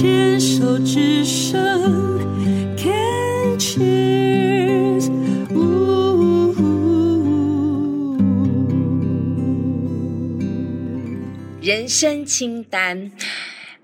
牵手之声，Can cheers，人生清单。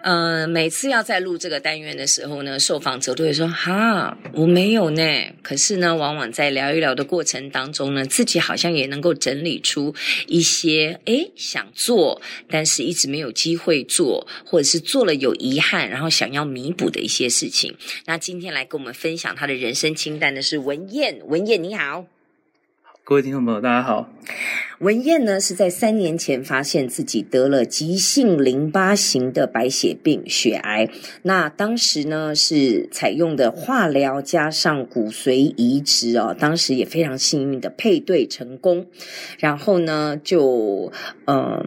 嗯、呃，每次要在录这个单元的时候呢，受访者都会说：“哈，我没有呢。”可是呢，往往在聊一聊的过程当中呢，自己好像也能够整理出一些，诶，想做，但是一直没有机会做，或者是做了有遗憾，然后想要弥补的一些事情。那今天来跟我们分享他的人生清单的是文彦，文彦你好。各位听众朋友，大家好。文彦呢是在三年前发现自己得了急性淋巴型的白血病血癌，那当时呢是采用的化疗加上骨髓移植哦，当时也非常幸运的配对成功，然后呢就嗯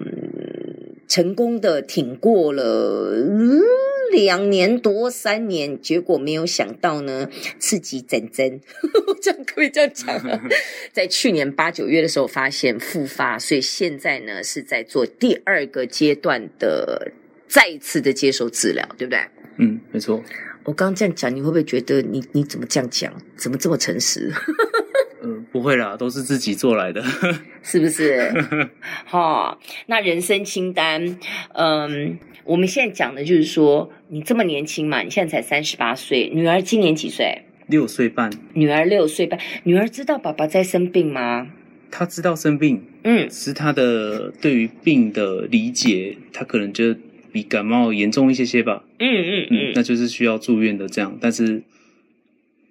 成功的挺过了。嗯两年多三年，结果没有想到呢，刺激整真，这样可以这样讲啊。在去年八九月的时候发现复发，所以现在呢是在做第二个阶段的再一次的接受治疗，对不对？嗯，没错。我刚刚这样讲，你会不会觉得你你怎么这样讲，怎么这么诚实？嗯，不会啦，都是自己做来的，是不是？哈，那人生清单，嗯。我们现在讲的就是说，你这么年轻嘛，你现在才三十八岁，女儿今年几岁？六岁半。女儿六岁半，女儿知道爸爸在生病吗？她知道生病，嗯，是她的对于病的理解，她可能觉得比感冒严重一些些吧。嗯嗯嗯，嗯，那就是需要住院的这样，但是。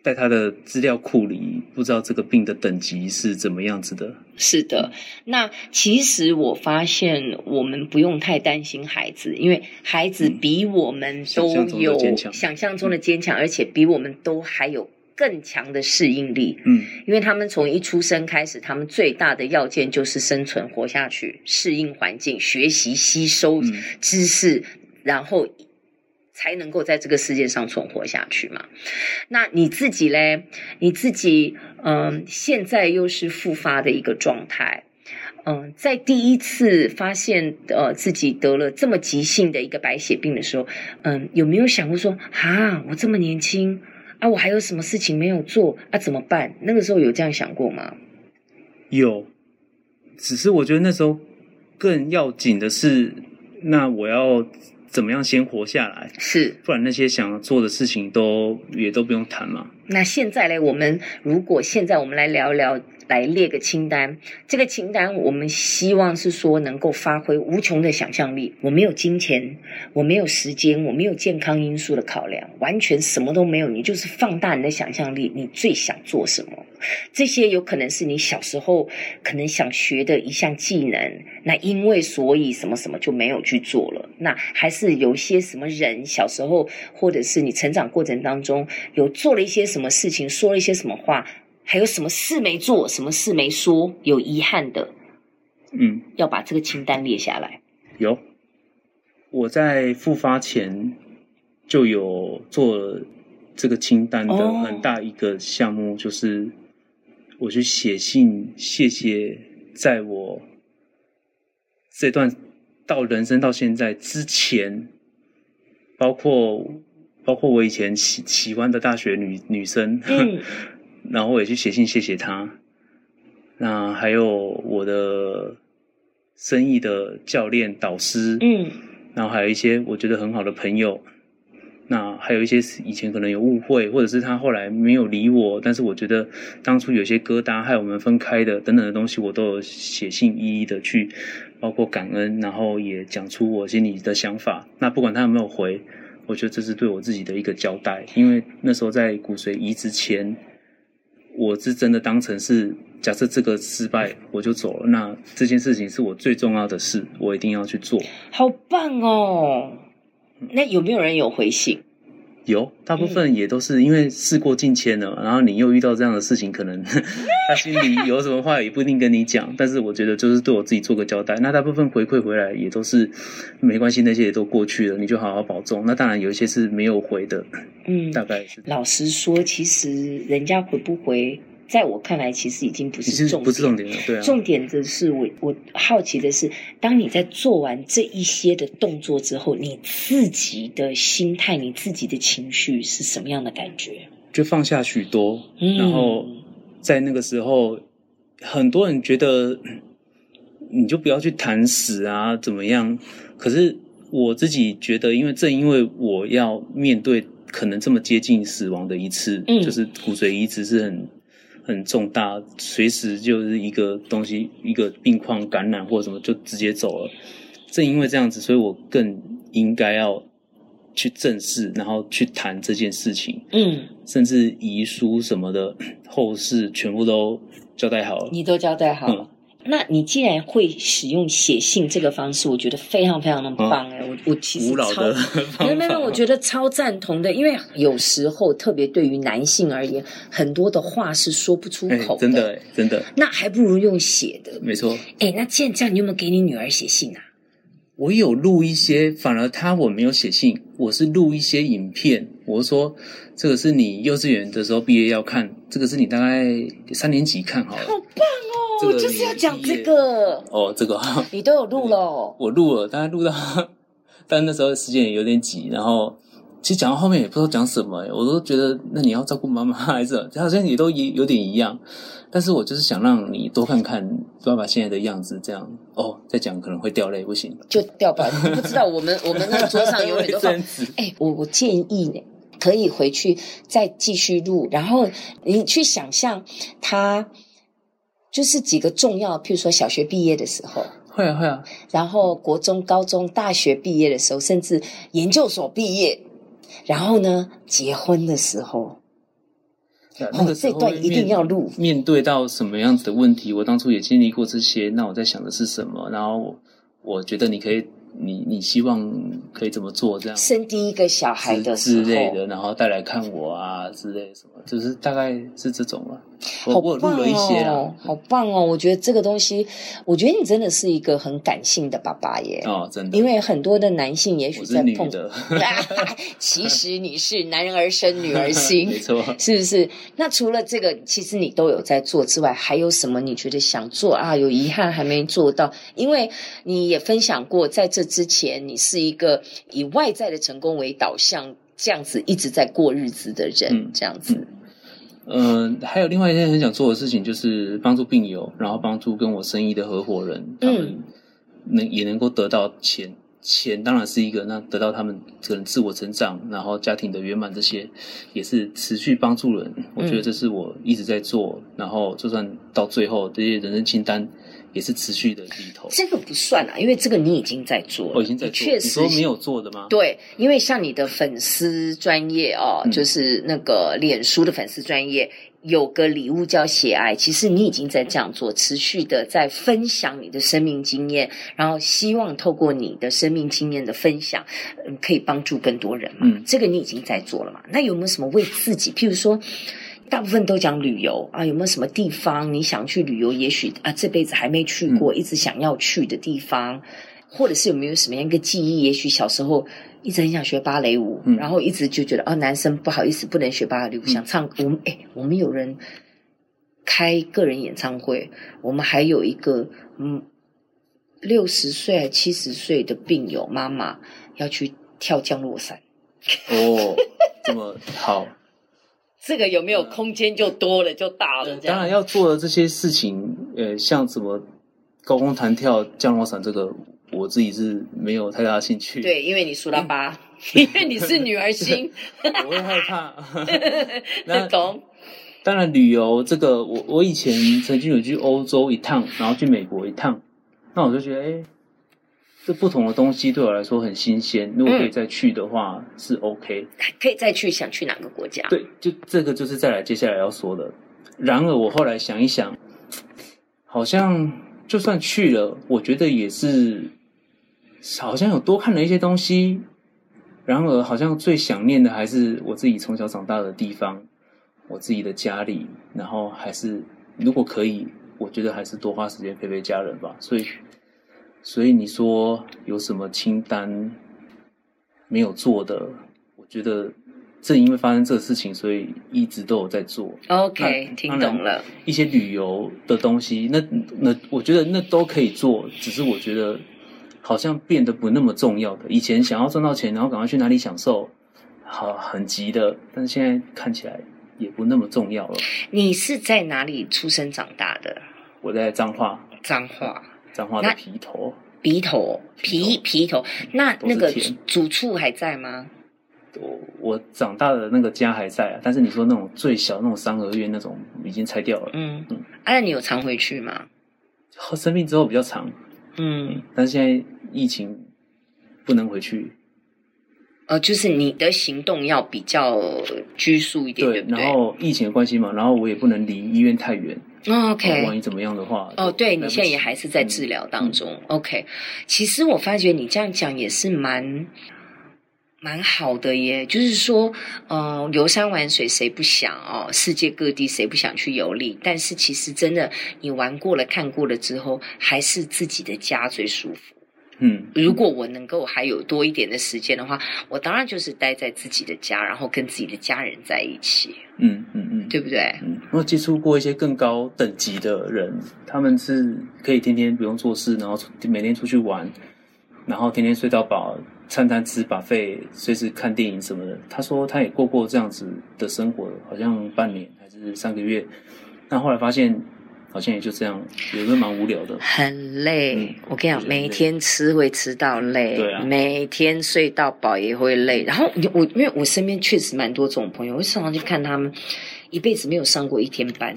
在他的资料库里，不知道这个病的等级是怎么样子的。是的，那其实我发现我们不用太担心孩子，因为孩子比我们都有想象中的坚强，而且比我们都还有更强的适应力。嗯，因为他们从一出生开始，他们最大的要件就是生存、活下去、适应环境、学习、吸收知识，然后。才能够在这个世界上存活下去嘛？那你自己嘞？你自己嗯，现在又是复发的一个状态，嗯，在第一次发现呃自己得了这么急性的一个白血病的时候，嗯，有没有想过说啊，我这么年轻啊，我还有什么事情没有做啊？怎么办？那个时候有这样想过吗？有，只是我觉得那时候更要紧的是，那我要。怎么样先活下来？是，不然那些想做的事情都也都不用谈嘛。那现在嘞？我们如果现在我们来聊一聊。来列个清单，这个清单我们希望是说能够发挥无穷的想象力。我没有金钱，我没有时间，我没有健康因素的考量，完全什么都没有。你就是放大你的想象力，你最想做什么？这些有可能是你小时候可能想学的一项技能，那因为所以什么什么就没有去做了。那还是有一些什么人小时候，或者是你成长过程当中有做了一些什么事情，说了一些什么话。还有什么事没做，什么事没说，有遗憾的，嗯，要把这个清单列下来。有，我在复发前就有做这个清单的很大一个项目，哦、就是我去写信谢谢，在我这段到人生到现在之前，包括包括我以前喜喜欢的大学女女生。嗯 然后我也去写信谢谢他，那还有我的生意的教练导师，嗯，然后还有一些我觉得很好的朋友，那还有一些以前可能有误会，或者是他后来没有理我，但是我觉得当初有些疙瘩害我们分开的等等的东西，我都有写信一一的去，包括感恩，然后也讲出我心里的想法。那不管他有没有回，我觉得这是对我自己的一个交代，因为那时候在骨髓移植前。我是真的当成是，假设这个失败我就走了，那这件事情是我最重要的事，我一定要去做。好棒哦！那有没有人有回信？有，大部分也都是因为事过境迁了，然后你又遇到这样的事情，可能 他心里有什么话也不一定跟你讲。但是我觉得就是对我自己做个交代。那大部分回馈回来也都是没关系，那些也都过去了，你就好好保重。那当然有一些是没有回的，嗯，大概是。老实说，其实人家回不回在我看来，其实已经不是重点，不是重点了。对啊，重点的是我我好奇的是，当你在做完这一些的动作之后，你自己的心态、你自己的情绪是什么样的感觉？就放下许多，嗯、然后在那个时候，很多人觉得你就不要去谈死啊，怎么样？可是我自己觉得，因为正因为我要面对可能这么接近死亡的一次，嗯、就是骨髓移植是很。很重大，随时就是一个东西，一个病况感染或者什么就直接走了。正因为这样子，所以我更应该要去正视，然后去谈这件事情。嗯，甚至遗书什么的后事全部都交代好了。你都交代好了。嗯那你既然会使用写信这个方式，我觉得非常非常的棒哎、欸！我、哦、我其实超没有没有，我觉得超赞同的，因为有时候特别对于男性而言，很多的话是说不出口的，真的真的。那还不如用写的，没错。哎，那既然这样，你有没有给你女儿写信啊？我有录一些，反而她我没有写信，我是录一些影片。我说这个是你幼稚园的时候毕业要看，这个是你大概三年级看好了。好棒哦！我就是要讲这个哦，这个 你都有录了、哦，我录了，大概录到，但那时候时间也有点挤，然后 其实讲到后面也不知道讲什么，我都觉得那你要照顾妈妈还是好像也都也有点一样，但是我就是想让你多看看爸爸现在的样子，这样哦，再讲可能会掉泪，不行，就掉吧，你不知道我们我们那个桌上永远都放，哎，我我建议呢，可以回去再继续录，然后你去想象他。就是几个重要，譬如说小学毕业的时候，会啊会啊，然后国中、高中、大学毕业的时候，甚至研究所毕业，然后呢，结婚的时候，那个这段一定要录。面对到什么样子的问题，我当初也经历过这些，那我在想的是什么？然后我，我觉得你可以。你你希望可以怎么做？这样生第一个小孩的时候之类的，然后带来看我啊之类什么，就是大概是这种了。好棒哦，好棒哦！我觉得这个东西，我觉得你真的是一个很感性的爸爸耶。哦，真的。因为很多的男性也许在碰的，其实你是男人而生女儿心，没错，是不是？那除了这个，其实你都有在做之外，还有什么你觉得想做啊？有遗憾还没做到？因为你也分享过在这。之前你是一个以外在的成功为导向，这样子一直在过日子的人，嗯、这样子。嗯、呃，还有另外一件很想做的事情，就是帮助病友，然后帮助跟我生意的合伙人，他们能也能够得到钱。钱当然是一个，那得到他们可能自我成长，然后家庭的圆满，这些也是持续帮助人。我觉得这是我一直在做，然后就算到最后这些人生清单。也是持续的低头，这个不算啊，因为这个你已经在做了，我已经在做，确实没有做的吗？对，因为像你的粉丝专业哦，嗯、就是那个脸书的粉丝专业，有个礼物叫喜爱，其实你已经在这样做，持续的在分享你的生命经验，然后希望透过你的生命经验的分享，嗯，可以帮助更多人嘛。嗯，这个你已经在做了嘛？那有没有什么为自己，譬如说？大部分都讲旅游啊，有没有什么地方你想去旅游？也许啊，这辈子还没去过，嗯、一直想要去的地方，或者是有没有什么样一个记忆？也许小时候一直很想学芭蕾舞，嗯、然后一直就觉得啊，男生不好意思不能学芭蕾舞，嗯、想唱。我们哎，我们有人开个人演唱会，我们还有一个嗯，六十岁还七十岁的病友妈妈要去跳降落伞。哦，这么好。这个有没有空间就多了，就大了。当然要做的这些事情，呃，像什么高空弹跳、降落伞，这个我自己是没有太大兴趣。对，因为你苏拉巴，嗯、因为你是女儿心，我会害怕。那懂。当然，旅游这个，我我以前曾经有去欧洲一趟，然后去美国一趟，那我就觉得，哎。这不同的东西对我来说很新鲜，如果可以再去的话，嗯、是 OK。可以再去，想去哪个国家？对，就这个就是再来接下来要说的。然而我后来想一想，好像就算去了，我觉得也是好像有多看了一些东西。然而好像最想念的还是我自己从小长大的地方，我自己的家里。然后还是如果可以，我觉得还是多花时间陪陪家人吧。所以。所以你说有什么清单没有做的？我觉得正因为发生这个事情，所以一直都有在做。OK，听懂了。一些旅游的东西，那那我觉得那都可以做，只是我觉得好像变得不那么重要的。以前想要赚到钱，然后赶快去哪里享受，好很急的，但是现在看起来也不那么重要了。你是在哪里出生长大的？我在彰化。彰化。彰化的皮头。鼻头，皮皮头。那那个主厝还在吗？我我长大的那个家还在啊，但是你说那种最小那种三合院那种已经拆掉了。嗯嗯，那、啊、你有常回去吗？生病之后比较长，嗯，但是现在疫情不能回去。呃，就是你的行动要比较拘束一点，对，对，对，然后疫情的关系嘛，然后我也不能离医院太远。哦、OK，万一怎么样的话，哦，对，你现在也还是在治疗当中。嗯、OK，其实我发觉你这样讲也是蛮。蛮好的耶，就是说，呃，游山玩水谁不想哦？世界各地谁不想去游历？但是其实真的，你玩过了、看过了之后，还是自己的家最舒服。嗯，如果我能够还有多一点的时间的话，我当然就是待在自己的家，然后跟自己的家人在一起。嗯嗯嗯，对不对？嗯，我接触过一些更高等级的人，他们是可以天天不用做事，然后每天出去玩，然后天天睡到饱。餐餐吃 buffet，随时看电影什么的。他说他也过过这样子的生活，好像半年还是三个月。但后来发现，好像也就这样，有时候蛮无聊的，很累。嗯、我跟你讲，每天吃会吃到累，对啊，每天睡到饱也会累。然后我因为我身边确实蛮多这种朋友，我常常去看他们，一辈子没有上过一天班。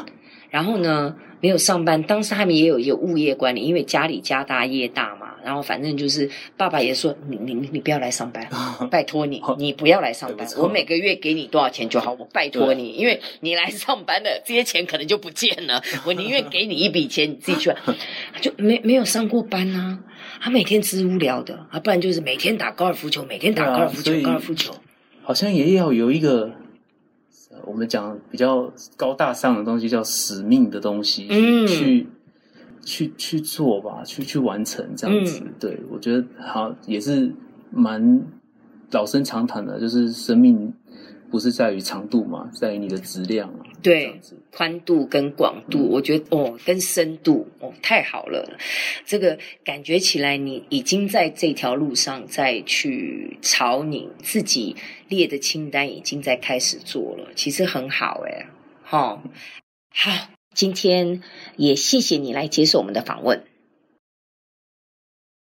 然后呢，没有上班，当时他们也有一个物业管理，因为家里家大业大嘛。然后反正就是爸爸也说你你你不要来上班，拜托你你不要来上班，我每个月给你多少钱就好，我拜托你，因为你来上班的这些钱可能就不见了，我宁愿给你一笔钱，你自己去，就没没有上过班啊，他每天只是无聊的啊，不然就是每天打高尔夫球，每天打高尔夫球，高尔夫球，好像也要有一个我们讲比较高大上的东西，叫使命的东西，嗯，去。去去做吧，去去完成这样子。嗯、对，我觉得好也是蛮老生常谈的，就是生命不是在于长度嘛，在于你的质量啊。对，宽度跟广度，嗯、我觉得哦，跟深度哦，太好了。这个感觉起来，你已经在这条路上再去朝你自己列的清单，已经在开始做了，其实很好哎。好、哦，好。今天也谢谢你来接受我们的访问。